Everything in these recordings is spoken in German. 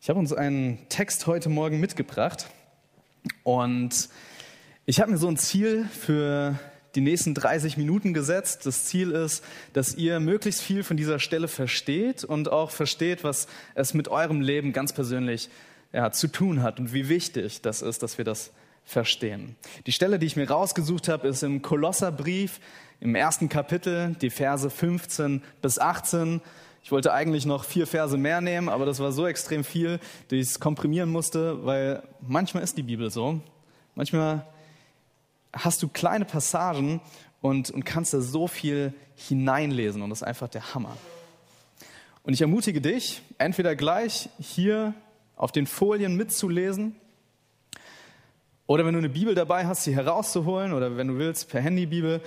Ich habe uns einen Text heute Morgen mitgebracht und ich habe mir so ein Ziel für die nächsten 30 Minuten gesetzt. Das Ziel ist, dass ihr möglichst viel von dieser Stelle versteht und auch versteht, was es mit eurem Leben ganz persönlich ja, zu tun hat und wie wichtig das ist, dass wir das verstehen. Die Stelle, die ich mir rausgesucht habe, ist im Kolosserbrief im ersten Kapitel, die Verse 15 bis 18. Ich wollte eigentlich noch vier Verse mehr nehmen, aber das war so extrem viel, dass ich es komprimieren musste, weil manchmal ist die Bibel so. Manchmal hast du kleine Passagen und, und kannst da so viel hineinlesen und das ist einfach der Hammer. Und ich ermutige dich, entweder gleich hier auf den Folien mitzulesen oder wenn du eine Bibel dabei hast, sie herauszuholen oder wenn du willst, per Handybibel.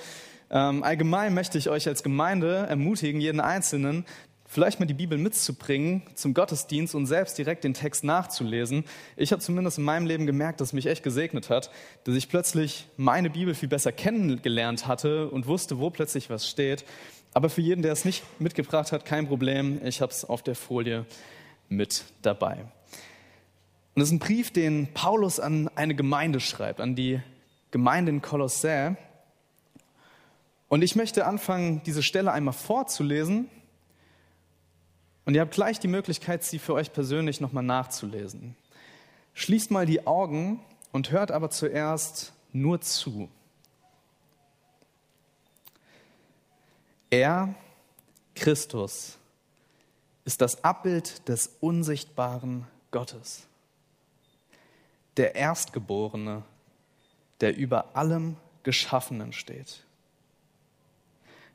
Ähm, allgemein möchte ich euch als Gemeinde ermutigen, jeden Einzelnen, vielleicht mal die Bibel mitzubringen zum Gottesdienst und selbst direkt den Text nachzulesen. Ich habe zumindest in meinem Leben gemerkt, dass es mich echt gesegnet hat, dass ich plötzlich meine Bibel viel besser kennengelernt hatte und wusste, wo plötzlich was steht. Aber für jeden, der es nicht mitgebracht hat, kein Problem. Ich habe es auf der Folie mit dabei. Und das ist ein Brief, den Paulus an eine Gemeinde schreibt, an die Gemeinde in Kolossä. Und ich möchte anfangen, diese Stelle einmal vorzulesen und ihr habt gleich die Möglichkeit, sie für euch persönlich nochmal nachzulesen. Schließt mal die Augen und hört aber zuerst nur zu. Er, Christus, ist das Abbild des unsichtbaren Gottes, der Erstgeborene, der über allem Geschaffenen steht.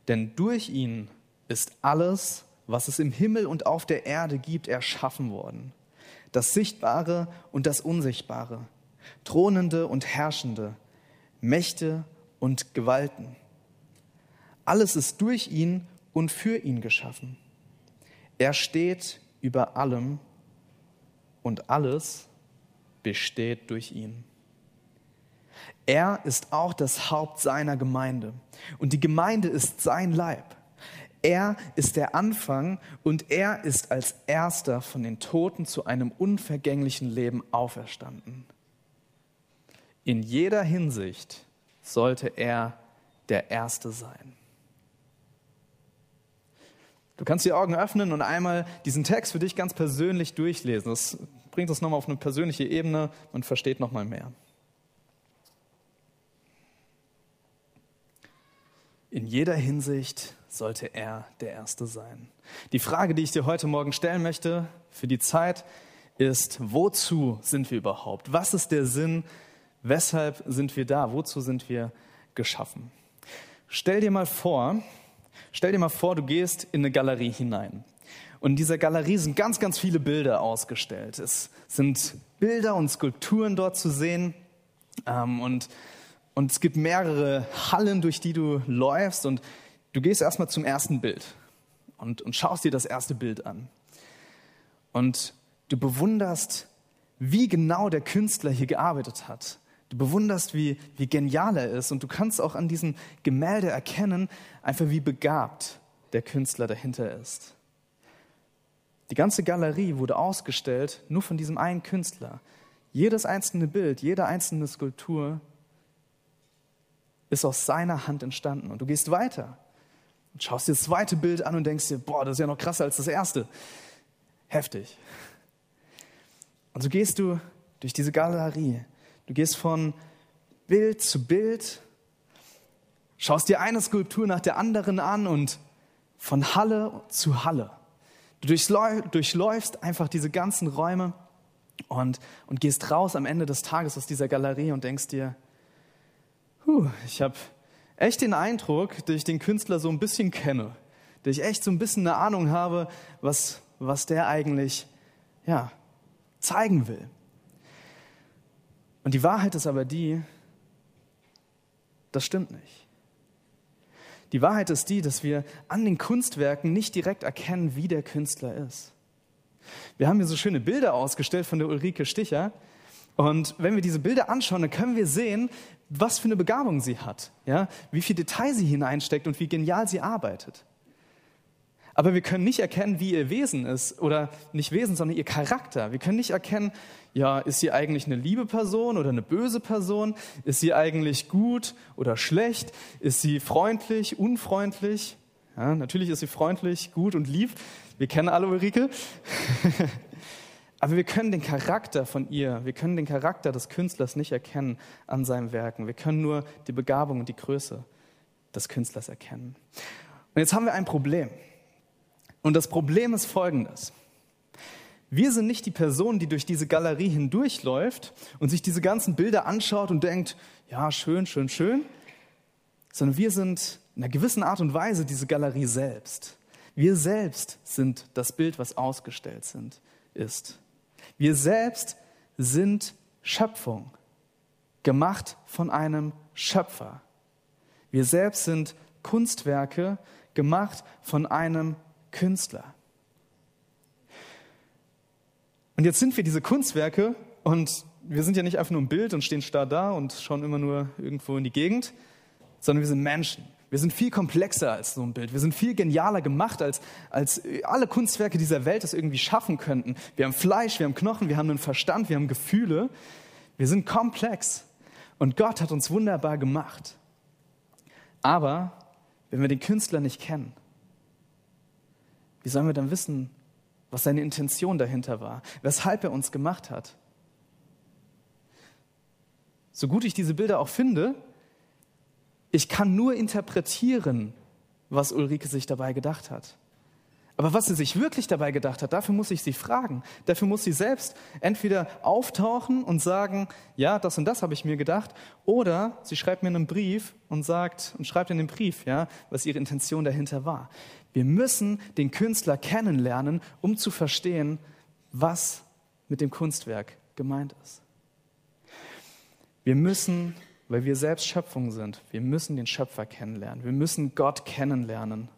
Denn durch ihn ist alles was es im Himmel und auf der Erde gibt, erschaffen worden. Das Sichtbare und das Unsichtbare, Thronende und Herrschende, Mächte und Gewalten. Alles ist durch ihn und für ihn geschaffen. Er steht über allem und alles besteht durch ihn. Er ist auch das Haupt seiner Gemeinde und die Gemeinde ist sein Leib. Er ist der Anfang und er ist als erster von den Toten zu einem unvergänglichen Leben auferstanden. In jeder Hinsicht sollte er der Erste sein. Du kannst die Augen öffnen und einmal diesen Text für dich ganz persönlich durchlesen. Das bringt uns nochmal auf eine persönliche Ebene und versteht nochmal mehr. In jeder Hinsicht sollte er der Erste sein. Die Frage, die ich dir heute Morgen stellen möchte für die Zeit, ist, wozu sind wir überhaupt? Was ist der Sinn? Weshalb sind wir da? Wozu sind wir geschaffen? Stell dir mal vor, stell dir mal vor, du gehst in eine Galerie hinein. Und in dieser Galerie sind ganz, ganz viele Bilder ausgestellt. Es sind Bilder und Skulpturen dort zu sehen. Ähm, und und es gibt mehrere Hallen, durch die du läufst und du gehst erstmal zum ersten Bild und, und schaust dir das erste Bild an. Und du bewunderst, wie genau der Künstler hier gearbeitet hat. Du bewunderst, wie, wie genial er ist und du kannst auch an diesem Gemälde erkennen, einfach wie begabt der Künstler dahinter ist. Die ganze Galerie wurde ausgestellt nur von diesem einen Künstler. Jedes einzelne Bild, jede einzelne Skulptur ist aus seiner Hand entstanden. Und du gehst weiter und schaust dir das zweite Bild an und denkst dir, boah, das ist ja noch krasser als das erste. Heftig. Und so gehst du durch diese Galerie. Du gehst von Bild zu Bild, schaust dir eine Skulptur nach der anderen an und von Halle zu Halle. Du durchläufst einfach diese ganzen Räume und, und gehst raus am Ende des Tages aus dieser Galerie und denkst dir, ich habe echt den Eindruck, dass ich den Künstler so ein bisschen kenne, dass ich echt so ein bisschen eine Ahnung habe, was, was der eigentlich ja, zeigen will. Und die Wahrheit ist aber die, das stimmt nicht. Die Wahrheit ist die, dass wir an den Kunstwerken nicht direkt erkennen, wie der Künstler ist. Wir haben hier so schöne Bilder ausgestellt von der Ulrike Sticher. Und wenn wir diese Bilder anschauen, dann können wir sehen, was für eine Begabung sie hat, ja? wie viel Detail sie hineinsteckt und wie genial sie arbeitet. Aber wir können nicht erkennen, wie ihr Wesen ist. Oder nicht Wesen, sondern ihr Charakter. Wir können nicht erkennen, ja, ist sie eigentlich eine liebe Person oder eine böse Person? Ist sie eigentlich gut oder schlecht? Ist sie freundlich, unfreundlich? Ja, natürlich ist sie freundlich, gut und lieb. Wir kennen alle Ulrike. Aber wir können den Charakter von ihr, wir können den Charakter des Künstlers nicht erkennen an seinen Werken. Wir können nur die Begabung und die Größe des Künstlers erkennen. Und jetzt haben wir ein Problem. Und das Problem ist folgendes. Wir sind nicht die Person, die durch diese Galerie hindurchläuft und sich diese ganzen Bilder anschaut und denkt, ja, schön, schön, schön, sondern wir sind in einer gewissen Art und Weise diese Galerie selbst. Wir selbst sind das Bild, was ausgestellt sind, ist. Wir selbst sind Schöpfung, gemacht von einem Schöpfer. Wir selbst sind Kunstwerke, gemacht von einem Künstler. Und jetzt sind wir diese Kunstwerke und wir sind ja nicht einfach nur ein Bild und stehen starr da und schauen immer nur irgendwo in die Gegend, sondern wir sind Menschen. Wir sind viel komplexer als so ein Bild. Wir sind viel genialer gemacht, als, als alle Kunstwerke dieser Welt es irgendwie schaffen könnten. Wir haben Fleisch, wir haben Knochen, wir haben einen Verstand, wir haben Gefühle. Wir sind komplex. Und Gott hat uns wunderbar gemacht. Aber wenn wir den Künstler nicht kennen, wie sollen wir dann wissen, was seine Intention dahinter war, weshalb er uns gemacht hat? So gut ich diese Bilder auch finde, ich kann nur interpretieren, was Ulrike sich dabei gedacht hat. Aber was sie sich wirklich dabei gedacht hat, dafür muss ich sie fragen. Dafür muss sie selbst entweder auftauchen und sagen, ja, das und das habe ich mir gedacht, oder sie schreibt mir einen Brief und sagt und schreibt in den Brief, ja, was ihre Intention dahinter war. Wir müssen den Künstler kennenlernen, um zu verstehen, was mit dem Kunstwerk gemeint ist. Wir müssen, weil wir selbst Schöpfung sind, wir müssen den Schöpfer kennenlernen. Wir müssen Gott kennenlernen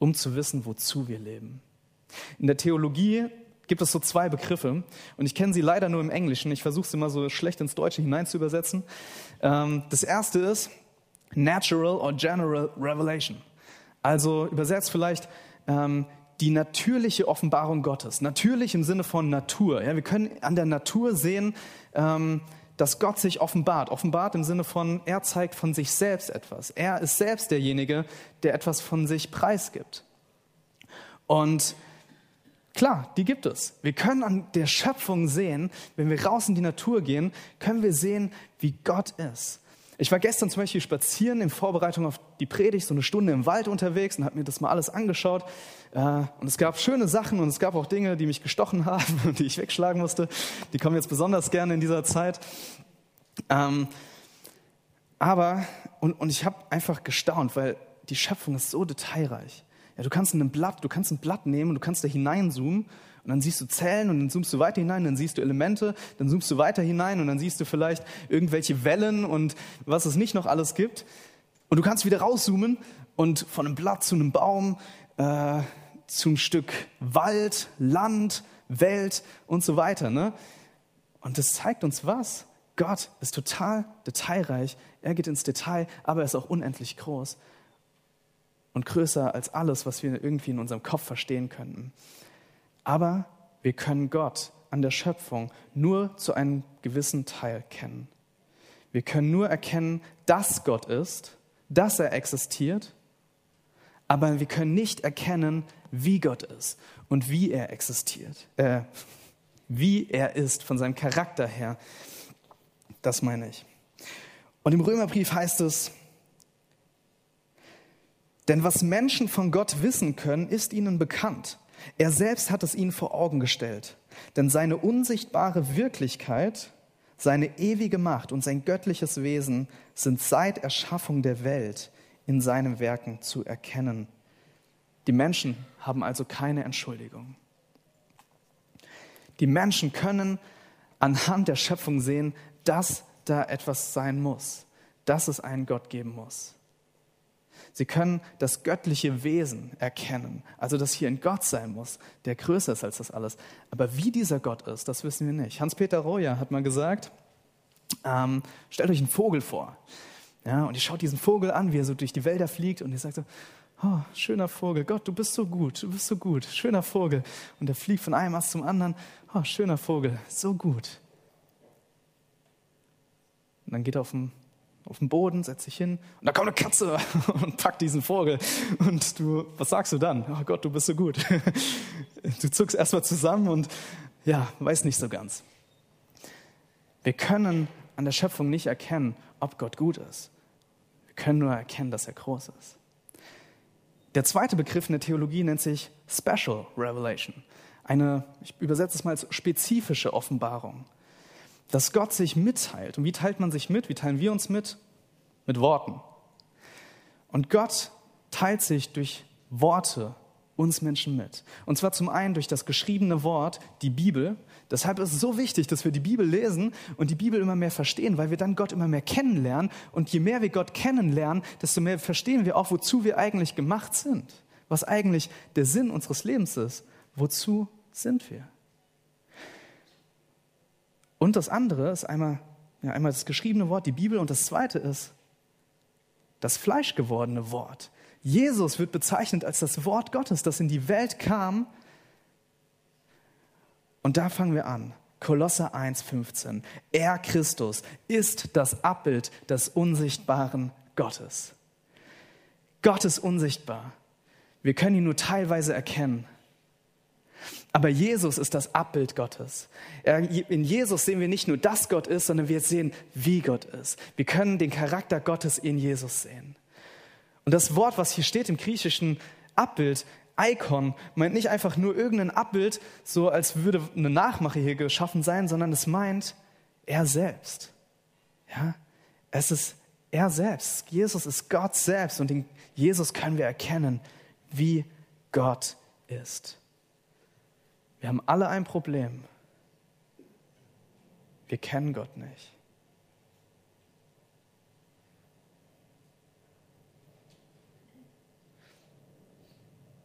um zu wissen, wozu wir leben. In der Theologie gibt es so zwei Begriffe und ich kenne sie leider nur im Englischen. Ich versuche sie mal so schlecht ins Deutsche hinein zu übersetzen. Ähm, das erste ist Natural or General Revelation. Also übersetzt vielleicht ähm, die natürliche Offenbarung Gottes. Natürlich im Sinne von Natur. Ja, wir können an der Natur sehen, ähm, dass Gott sich offenbart. Offenbart im Sinne von, er zeigt von sich selbst etwas. Er ist selbst derjenige, der etwas von sich preisgibt. Und klar, die gibt es. Wir können an der Schöpfung sehen, wenn wir raus in die Natur gehen, können wir sehen, wie Gott ist. Ich war gestern zum Beispiel spazieren in Vorbereitung auf die Predigt, so eine Stunde im Wald unterwegs und habe mir das mal alles angeschaut. Äh, und es gab schöne Sachen und es gab auch Dinge, die mich gestochen haben und die ich wegschlagen musste. Die kommen jetzt besonders gerne in dieser Zeit. Ähm, aber, und, ich habe einfach gestaunt, weil die Schöpfung ist so detailreich. Ja, du kannst ein Blatt, du kannst ein Blatt nehmen und du kannst da hineinzoomen und dann siehst du Zellen und dann zoomst du weiter hinein, dann siehst du Elemente, dann zoomst du weiter hinein und dann siehst du vielleicht irgendwelche Wellen und was es nicht noch alles gibt. Und du kannst wieder rauszoomen und von einem Blatt zu einem Baum, äh, einem Stück Wald, Land, Welt und so weiter. Ne? Und das zeigt uns was? Gott ist total detailreich. Er geht ins Detail, aber er ist auch unendlich groß und größer als alles, was wir irgendwie in unserem Kopf verstehen könnten. Aber wir können Gott an der Schöpfung nur zu einem gewissen Teil kennen. Wir können nur erkennen, dass Gott ist, dass er existiert, aber wir können nicht erkennen, wie Gott ist und wie er existiert, äh, wie er ist von seinem Charakter her. Das meine ich. Und im Römerbrief heißt es, denn was Menschen von Gott wissen können, ist ihnen bekannt. Er selbst hat es ihnen vor Augen gestellt. Denn seine unsichtbare Wirklichkeit, seine ewige Macht und sein göttliches Wesen sind seit Erschaffung der Welt in seinen Werken zu erkennen. Die Menschen haben also keine Entschuldigung. Die Menschen können anhand der Schöpfung sehen, dass da etwas sein muss, dass es einen Gott geben muss. Sie können das göttliche Wesen erkennen, also dass hier ein Gott sein muss, der größer ist als das alles. Aber wie dieser Gott ist, das wissen wir nicht. Hans-Peter Royer hat mal gesagt, ähm, stellt euch einen Vogel vor. Ja, und ihr schaut diesen Vogel an, wie er so durch die Wälder fliegt und ihr sagt so, Oh, schöner Vogel. Gott, du bist so gut. Du bist so gut. Schöner Vogel. Und er fliegt von einem Ast zum anderen. Oh, schöner Vogel. So gut. Und dann geht er auf den, auf den Boden, setzt sich hin. Und da kommt eine Katze und packt diesen Vogel. Und du, was sagst du dann? Oh Gott, du bist so gut. Du zuckst erstmal zusammen und ja, weiß nicht so ganz. Wir können an der Schöpfung nicht erkennen, ob Gott gut ist. Wir können nur erkennen, dass er groß ist. Der zweite Begriff in der Theologie nennt sich Special Revelation. Eine, ich übersetze es mal als spezifische Offenbarung. Dass Gott sich mitteilt. Und wie teilt man sich mit? Wie teilen wir uns mit? Mit Worten. Und Gott teilt sich durch Worte uns Menschen mit. Und zwar zum einen durch das geschriebene Wort, die Bibel. Deshalb ist es so wichtig, dass wir die Bibel lesen und die Bibel immer mehr verstehen, weil wir dann Gott immer mehr kennenlernen. Und je mehr wir Gott kennenlernen, desto mehr verstehen wir auch, wozu wir eigentlich gemacht sind. Was eigentlich der Sinn unseres Lebens ist. Wozu sind wir? Und das andere ist einmal, ja, einmal das geschriebene Wort, die Bibel, und das zweite ist das fleischgewordene Wort. Jesus wird bezeichnet als das Wort Gottes, das in die Welt kam. Und da fangen wir an. Kolosser 1,15. Er, Christus, ist das Abbild des unsichtbaren Gottes. Gott ist unsichtbar. Wir können ihn nur teilweise erkennen. Aber Jesus ist das Abbild Gottes. In Jesus sehen wir nicht nur, dass Gott ist, sondern wir sehen, wie Gott ist. Wir können den Charakter Gottes in Jesus sehen. Und das Wort, was hier steht im griechischen Abbild, Icon, meint nicht einfach nur irgendein Abbild, so als würde eine Nachmache hier geschaffen sein, sondern es meint er selbst. Ja, es ist er selbst. Jesus ist Gott selbst und in Jesus können wir erkennen, wie Gott ist. Wir haben alle ein Problem. Wir kennen Gott nicht.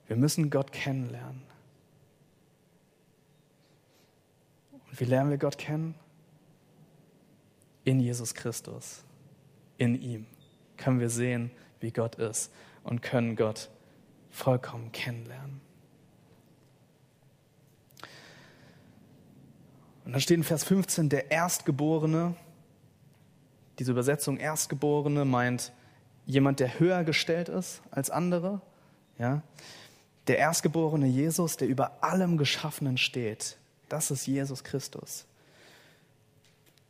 Wir müssen Gott kennenlernen. Und wie lernen wir Gott kennen? In Jesus Christus. In ihm können wir sehen, wie Gott ist und können Gott vollkommen kennenlernen. Und dann steht in Vers 15, der Erstgeborene. Diese Übersetzung Erstgeborene meint jemand, der höher gestellt ist als andere. Ja? Der erstgeborene Jesus, der über allem Geschaffenen steht, das ist Jesus Christus.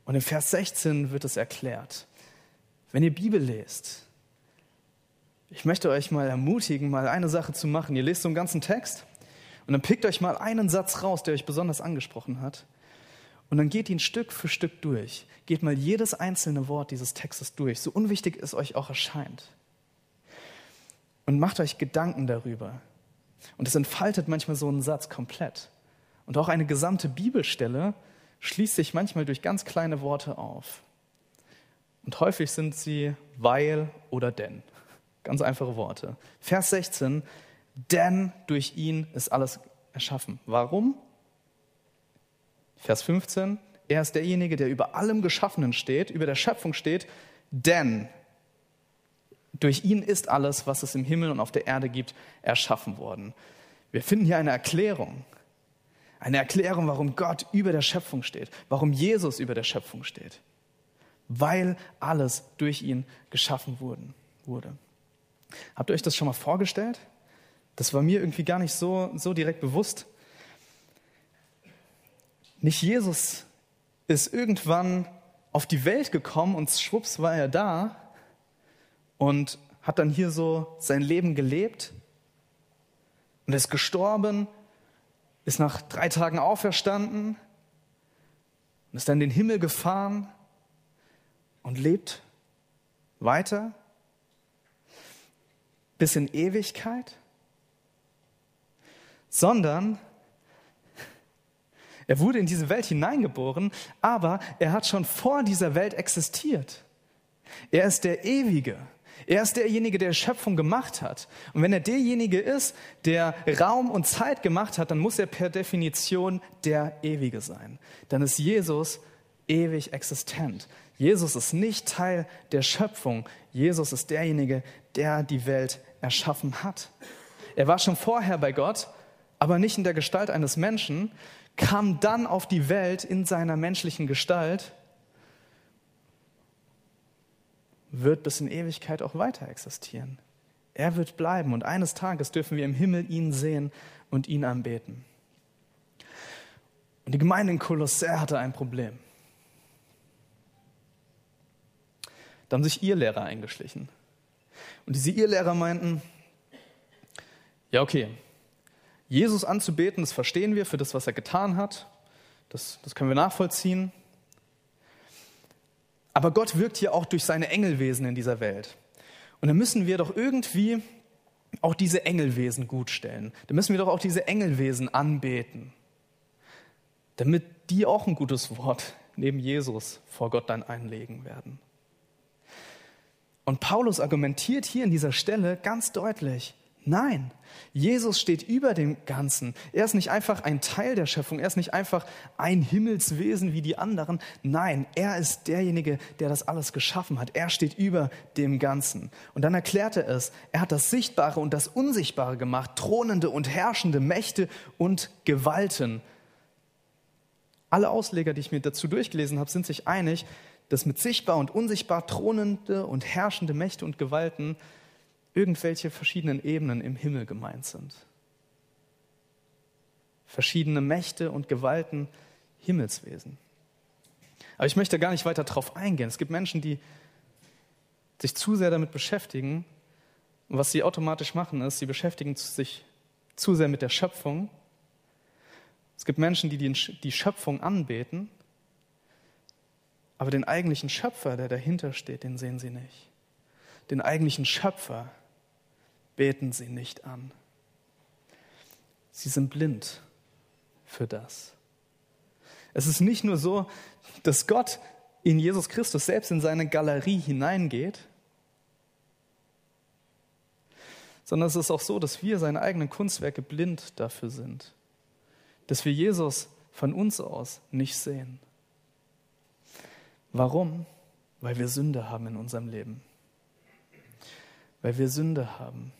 Und in Vers 16 wird es erklärt. Wenn ihr Bibel lest, ich möchte euch mal ermutigen, mal eine Sache zu machen. Ihr lest so einen ganzen Text und dann pickt euch mal einen Satz raus, der euch besonders angesprochen hat. Und dann geht ihn Stück für Stück durch. Geht mal jedes einzelne Wort dieses Textes durch, so unwichtig es euch auch erscheint. Und macht euch Gedanken darüber, und es entfaltet manchmal so einen Satz komplett. Und auch eine gesamte Bibelstelle schließt sich manchmal durch ganz kleine Worte auf. Und häufig sind sie weil oder denn. Ganz einfache Worte. Vers 16, denn durch ihn ist alles erschaffen. Warum? Vers 15, er ist derjenige, der über allem Geschaffenen steht, über der Schöpfung steht, denn durch ihn ist alles, was es im Himmel und auf der Erde gibt, erschaffen worden. Wir finden hier eine Erklärung. Eine Erklärung, warum Gott über der Schöpfung steht, warum Jesus über der Schöpfung steht. Weil alles durch ihn geschaffen wurde. Habt ihr euch das schon mal vorgestellt? Das war mir irgendwie gar nicht so, so direkt bewusst. Nicht Jesus ist irgendwann auf die Welt gekommen und schwupps war er da, und hat dann hier so sein Leben gelebt und ist gestorben, ist nach drei Tagen auferstanden und ist dann in den Himmel gefahren und lebt weiter bis in Ewigkeit, sondern er wurde in diese Welt hineingeboren, aber er hat schon vor dieser Welt existiert. Er ist der Ewige. Er ist derjenige, der Schöpfung gemacht hat. Und wenn er derjenige ist, der Raum und Zeit gemacht hat, dann muss er per Definition der Ewige sein. Dann ist Jesus ewig existent. Jesus ist nicht Teil der Schöpfung. Jesus ist derjenige, der die Welt erschaffen hat. Er war schon vorher bei Gott, aber nicht in der Gestalt eines Menschen, kam dann auf die Welt in seiner menschlichen Gestalt, wird bis in Ewigkeit auch weiter existieren. Er wird bleiben und eines Tages dürfen wir im Himmel ihn sehen und ihn anbeten. Und die Gemeinde in Kolosser hatte ein Problem. Da haben sich ihr Lehrer eingeschlichen. Und diese Irrlehrer meinten, ja okay, Jesus anzubeten, das verstehen wir für das, was er getan hat. Das, das können wir nachvollziehen. Aber Gott wirkt hier auch durch seine Engelwesen in dieser Welt. Und dann müssen wir doch irgendwie auch diese Engelwesen gutstellen. Dann müssen wir doch auch diese Engelwesen anbeten, damit die auch ein gutes Wort neben Jesus vor Gott dann einlegen werden. Und Paulus argumentiert hier in dieser Stelle ganz deutlich, nein, Jesus steht über dem Ganzen. Er ist nicht einfach ein Teil der Schöpfung, er ist nicht einfach ein Himmelswesen wie die anderen. Nein, er ist derjenige, der das alles geschaffen hat. Er steht über dem Ganzen. Und dann erklärt er es, er hat das Sichtbare und das Unsichtbare gemacht, thronende und herrschende Mächte und Gewalten. Alle Ausleger, die ich mir dazu durchgelesen habe, sind sich einig, dass mit sichtbar und unsichtbar thronende und herrschende Mächte und Gewalten irgendwelche verschiedenen Ebenen im Himmel gemeint sind. Verschiedene Mächte und Gewalten, Himmelswesen. Aber ich möchte gar nicht weiter darauf eingehen. Es gibt Menschen, die sich zu sehr damit beschäftigen. Und was sie automatisch machen, ist, sie beschäftigen sich zu sehr mit der Schöpfung. Es gibt Menschen, die die Schöpfung anbeten aber den eigentlichen Schöpfer, der dahinter steht, den sehen sie nicht. Den eigentlichen Schöpfer beten sie nicht an. Sie sind blind für das. Es ist nicht nur so, dass Gott in Jesus Christus selbst in seine Galerie hineingeht, sondern es ist auch so, dass wir seine eigenen Kunstwerke blind dafür sind, dass wir Jesus von uns aus nicht sehen. Warum? Weil wir Sünde haben in unserem Leben. Weil wir Sünde haben.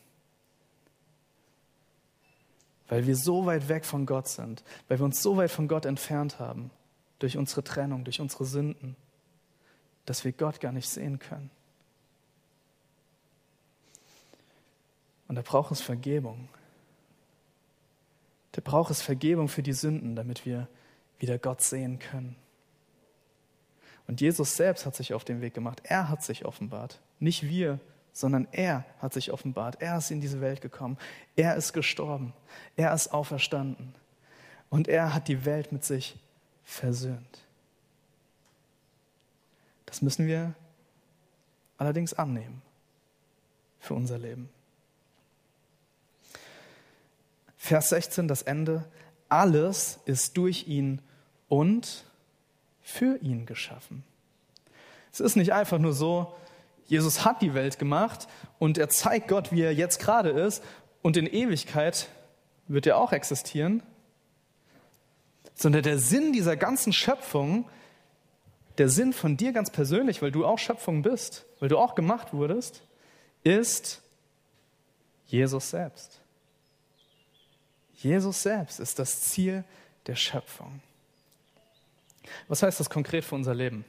Weil wir so weit weg von Gott sind. Weil wir uns so weit von Gott entfernt haben. Durch unsere Trennung, durch unsere Sünden. Dass wir Gott gar nicht sehen können. Und da braucht es Vergebung. Da braucht es Vergebung für die Sünden, damit wir wieder Gott sehen können. Und Jesus selbst hat sich auf den Weg gemacht. Er hat sich offenbart. Nicht wir, sondern er hat sich offenbart. Er ist in diese Welt gekommen. Er ist gestorben. Er ist auferstanden. Und er hat die Welt mit sich versöhnt. Das müssen wir allerdings annehmen für unser Leben. Vers 16, das Ende. Alles ist durch ihn und für ihn geschaffen. Es ist nicht einfach nur so, Jesus hat die Welt gemacht und er zeigt Gott, wie er jetzt gerade ist und in Ewigkeit wird er auch existieren, sondern der Sinn dieser ganzen Schöpfung, der Sinn von dir ganz persönlich, weil du auch Schöpfung bist, weil du auch gemacht wurdest, ist Jesus selbst. Jesus selbst ist das Ziel der Schöpfung. Was heißt das konkret für unser Leben?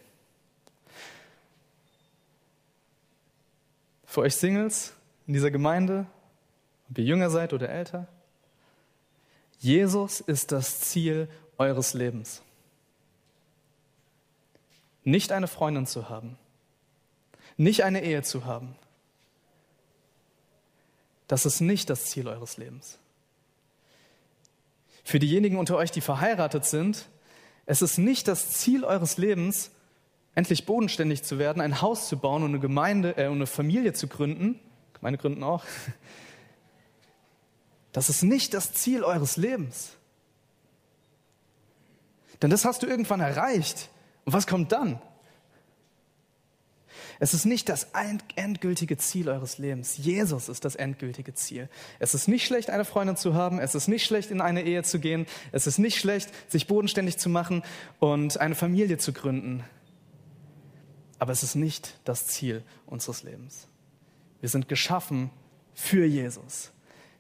Für euch Singles in dieser Gemeinde, ob ihr jünger seid oder älter, Jesus ist das Ziel eures Lebens. Nicht eine Freundin zu haben, nicht eine Ehe zu haben. Das ist nicht das Ziel eures Lebens. Für diejenigen unter euch, die verheiratet sind, es ist nicht das Ziel eures Lebens, endlich bodenständig zu werden, ein Haus zu bauen und eine Gemeinde, äh, eine Familie zu gründen. Gemeinde gründen auch. Das ist nicht das Ziel eures Lebens. Denn das hast du irgendwann erreicht. Und was kommt dann? Es ist nicht das endgültige Ziel eures Lebens. Jesus ist das endgültige Ziel. Es ist nicht schlecht, eine Freundin zu haben. Es ist nicht schlecht, in eine Ehe zu gehen. Es ist nicht schlecht, sich bodenständig zu machen und eine Familie zu gründen. Aber es ist nicht das Ziel unseres Lebens. Wir sind geschaffen für Jesus.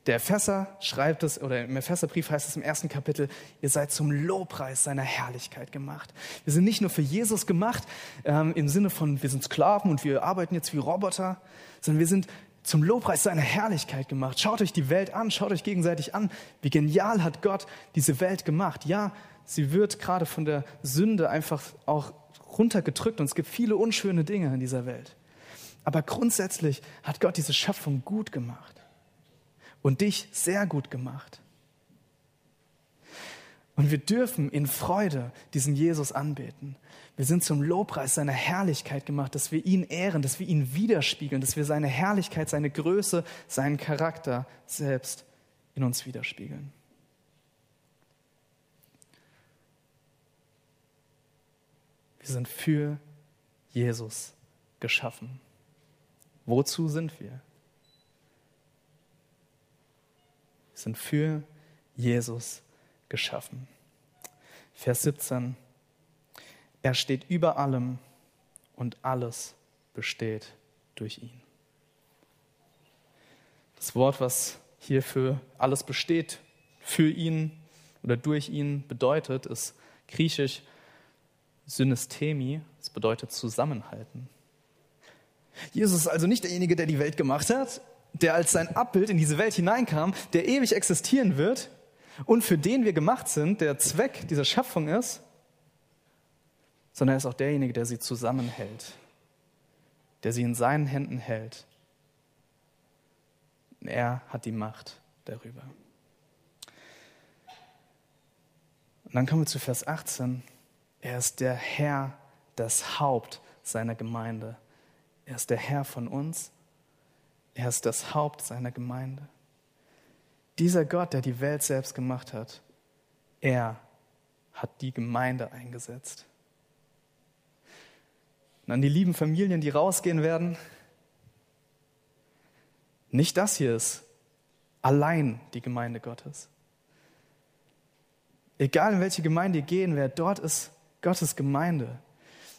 Der Epheser schreibt es, oder im Epheserbrief heißt es im ersten Kapitel, ihr seid zum Lobpreis seiner Herrlichkeit gemacht. Wir sind nicht nur für Jesus gemacht, ähm, im Sinne von, wir sind Sklaven und wir arbeiten jetzt wie Roboter, sondern wir sind zum Lobpreis seiner Herrlichkeit gemacht. Schaut euch die Welt an, schaut euch gegenseitig an. Wie genial hat Gott diese Welt gemacht. Ja, sie wird gerade von der Sünde einfach auch runtergedrückt und es gibt viele unschöne Dinge in dieser Welt. Aber grundsätzlich hat Gott diese Schöpfung gut gemacht und dich sehr gut gemacht. Und wir dürfen in Freude diesen Jesus anbeten. Wir sind zum Lobpreis seiner Herrlichkeit gemacht, dass wir ihn ehren, dass wir ihn widerspiegeln, dass wir seine Herrlichkeit, seine Größe, seinen Charakter selbst in uns widerspiegeln. Wir sind für Jesus geschaffen. Wozu sind wir? Wir sind für Jesus geschaffen. Vers 17. Er steht über allem und alles besteht durch ihn. Das Wort, was hier für alles besteht, für ihn oder durch ihn bedeutet, ist griechisch Synestemi. Das bedeutet zusammenhalten. Jesus ist also nicht derjenige, der die Welt gemacht hat, der als sein Abbild in diese Welt hineinkam, der ewig existieren wird und für den wir gemacht sind, der Zweck dieser Schöpfung ist, sondern er ist auch derjenige, der sie zusammenhält, der sie in seinen Händen hält. Er hat die Macht darüber. Und dann kommen wir zu Vers 18. Er ist der Herr, das Haupt seiner Gemeinde. Er ist der Herr von uns er ist das Haupt seiner Gemeinde. Dieser Gott, der die Welt selbst gemacht hat, er hat die Gemeinde eingesetzt. Und an die lieben Familien, die rausgehen werden, nicht das hier ist allein die Gemeinde Gottes. Egal in welche Gemeinde ihr gehen werdet, dort ist Gottes Gemeinde.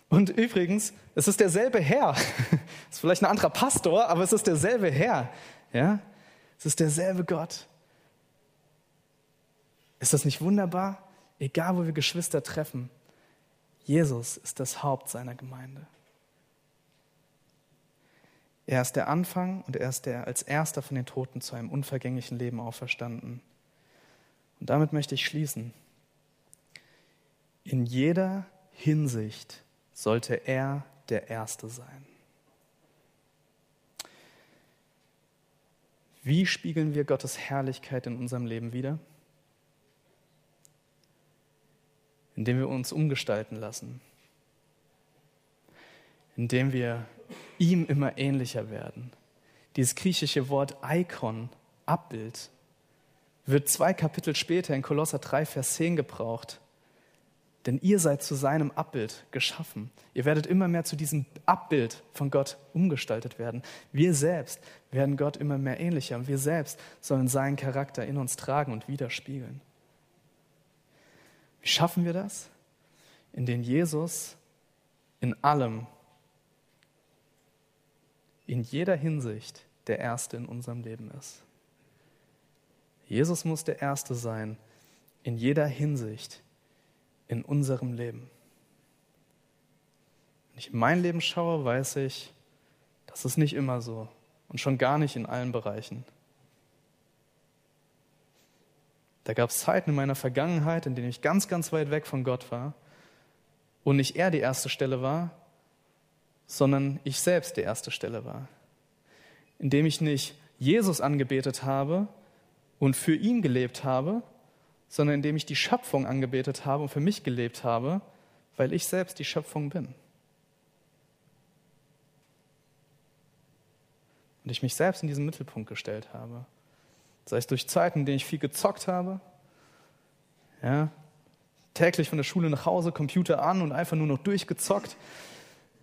Und übrigens, es ist derselbe Herr. Es ist vielleicht ein anderer Pastor, aber es ist derselbe Herr. Ja? Es ist derselbe Gott. Ist das nicht wunderbar? Egal, wo wir Geschwister treffen, Jesus ist das Haupt seiner Gemeinde. Er ist der Anfang und er ist der als erster von den Toten zu einem unvergänglichen Leben auferstanden. Und damit möchte ich schließen. In jeder Hinsicht sollte er der Erste sein. Wie spiegeln wir Gottes Herrlichkeit in unserem Leben wider? Indem wir uns umgestalten lassen, indem wir ihm immer ähnlicher werden. Dieses griechische Wort Icon, Abbild, wird zwei Kapitel später in Kolosser 3, Vers 10 gebraucht denn ihr seid zu seinem Abbild geschaffen. Ihr werdet immer mehr zu diesem Abbild von Gott umgestaltet werden. Wir selbst werden Gott immer mehr ähnlicher und wir selbst sollen seinen Charakter in uns tragen und widerspiegeln. Wie schaffen wir das? Indem Jesus in allem, in jeder Hinsicht der Erste in unserem Leben ist. Jesus muss der Erste sein, in jeder Hinsicht in unserem Leben. Wenn ich in mein Leben schaue, weiß ich, das ist nicht immer so und schon gar nicht in allen Bereichen. Da gab es Zeiten in meiner Vergangenheit, in denen ich ganz, ganz weit weg von Gott war und nicht er die erste Stelle war, sondern ich selbst die erste Stelle war. Indem ich nicht Jesus angebetet habe und für ihn gelebt habe, sondern indem ich die Schöpfung angebetet habe und für mich gelebt habe, weil ich selbst die Schöpfung bin. Und ich mich selbst in diesen Mittelpunkt gestellt habe. Sei es durch Zeiten, in denen ich viel gezockt habe, ja, täglich von der Schule nach Hause, Computer an und einfach nur noch durchgezockt.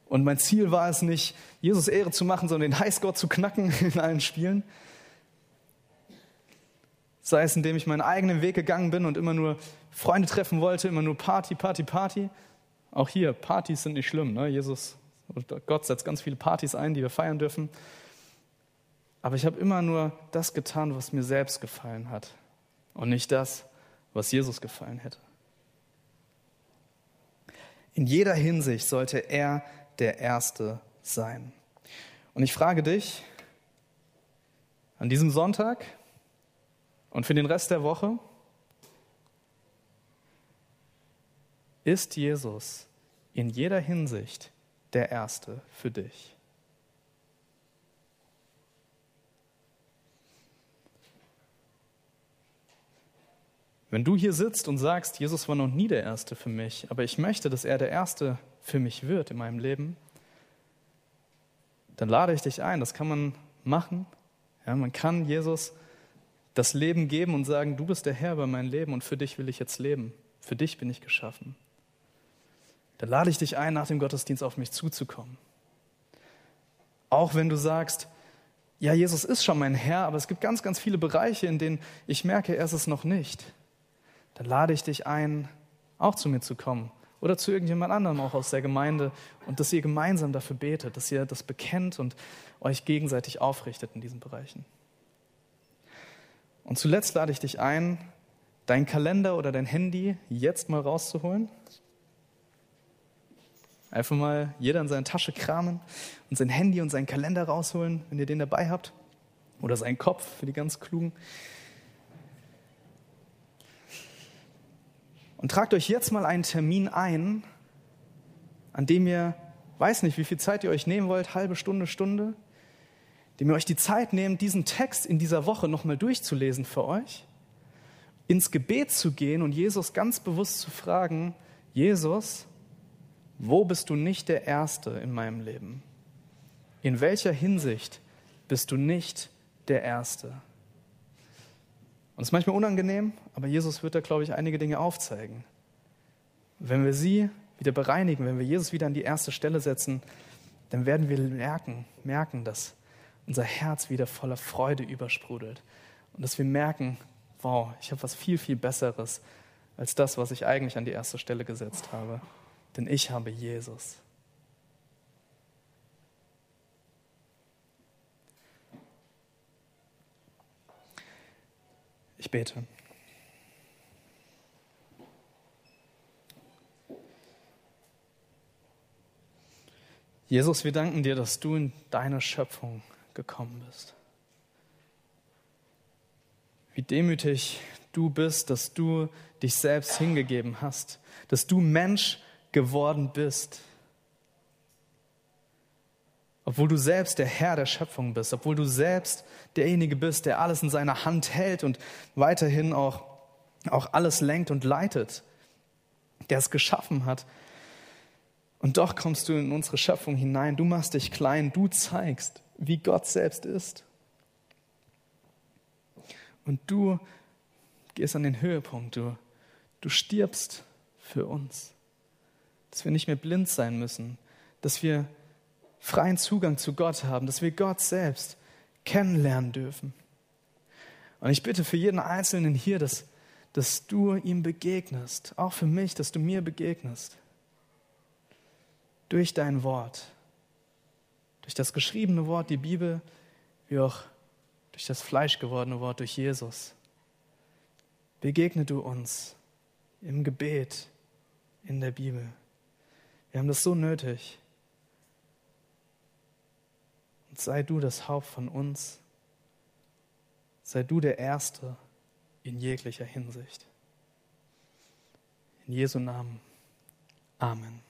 Und mein Ziel war es nicht, Jesus Ehre zu machen, sondern den Highscore zu knacken in allen Spielen, Sei es, indem ich meinen eigenen Weg gegangen bin und immer nur Freunde treffen wollte, immer nur Party, Party, Party. Auch hier, Partys sind nicht schlimm. Ne? Jesus, Gott setzt ganz viele Partys ein, die wir feiern dürfen. aber ich habe immer nur das getan, was mir selbst gefallen hat und nicht das, was Jesus gefallen hätte. In jeder Hinsicht sollte er der Erste sein. Und ich frage dich an diesem Sonntag und für den Rest der Woche, ist Jesus in jeder Hinsicht der Erste für dich? Wenn du hier sitzt und sagst, Jesus war noch nie der Erste für mich, aber ich möchte, dass er der Erste für mich wird in meinem Leben, dann lade ich dich ein. Das kann man machen. Ja, man kann Jesus das Leben geben und sagen, du bist der Herr über mein Leben und für dich will ich jetzt leben. Für dich bin ich geschaffen. Dann lade ich dich ein, nach dem Gottesdienst auf mich zuzukommen. Auch wenn du sagst, ja, Jesus ist schon mein Herr, aber es gibt ganz, ganz viele Bereiche, in denen ich merke, er ist es noch nicht dann lade ich dich ein, auch zu mir zu kommen oder zu irgendjemand anderem auch aus der Gemeinde und dass ihr gemeinsam dafür betet, dass ihr das bekennt und euch gegenseitig aufrichtet in diesen Bereichen. Und zuletzt lade ich dich ein, dein Kalender oder dein Handy jetzt mal rauszuholen. Einfach mal jeder in seine Tasche kramen und sein Handy und seinen Kalender rausholen, wenn ihr den dabei habt. Oder seinen Kopf für die ganz Klugen. Und tragt euch jetzt mal einen Termin ein, an dem ihr, weiß nicht, wie viel Zeit ihr euch nehmen wollt, halbe Stunde, Stunde, dem ihr euch die Zeit nehmt, diesen Text in dieser Woche nochmal durchzulesen für euch, ins Gebet zu gehen und Jesus ganz bewusst zu fragen, Jesus, wo bist du nicht der Erste in meinem Leben? In welcher Hinsicht bist du nicht der Erste? Und es ist manchmal unangenehm, aber Jesus wird da, glaube ich, einige Dinge aufzeigen. Wenn wir sie wieder bereinigen, wenn wir Jesus wieder an die erste Stelle setzen, dann werden wir merken, merken, dass unser Herz wieder voller Freude übersprudelt. Und dass wir merken, wow, ich habe was viel, viel Besseres als das, was ich eigentlich an die erste Stelle gesetzt habe. Denn ich habe Jesus. Ich bete. Jesus, wir danken dir, dass du in deine Schöpfung gekommen bist. Wie demütig du bist, dass du dich selbst hingegeben hast, dass du Mensch geworden bist obwohl du selbst der Herr der Schöpfung bist, obwohl du selbst derjenige bist, der alles in seiner Hand hält und weiterhin auch, auch alles lenkt und leitet, der es geschaffen hat. Und doch kommst du in unsere Schöpfung hinein, du machst dich klein, du zeigst, wie Gott selbst ist. Und du gehst an den Höhepunkt, du, du stirbst für uns, dass wir nicht mehr blind sein müssen, dass wir freien Zugang zu Gott haben, dass wir Gott selbst kennenlernen dürfen. Und ich bitte für jeden Einzelnen hier, dass, dass du ihm begegnest, auch für mich, dass du mir begegnest. Durch dein Wort, durch das geschriebene Wort, die Bibel, wie auch durch das fleischgewordene Wort, durch Jesus. Begegne du uns im Gebet, in der Bibel. Wir haben das so nötig. Und sei du das Haupt von uns. Sei du der Erste in jeglicher Hinsicht. In Jesu Namen. Amen.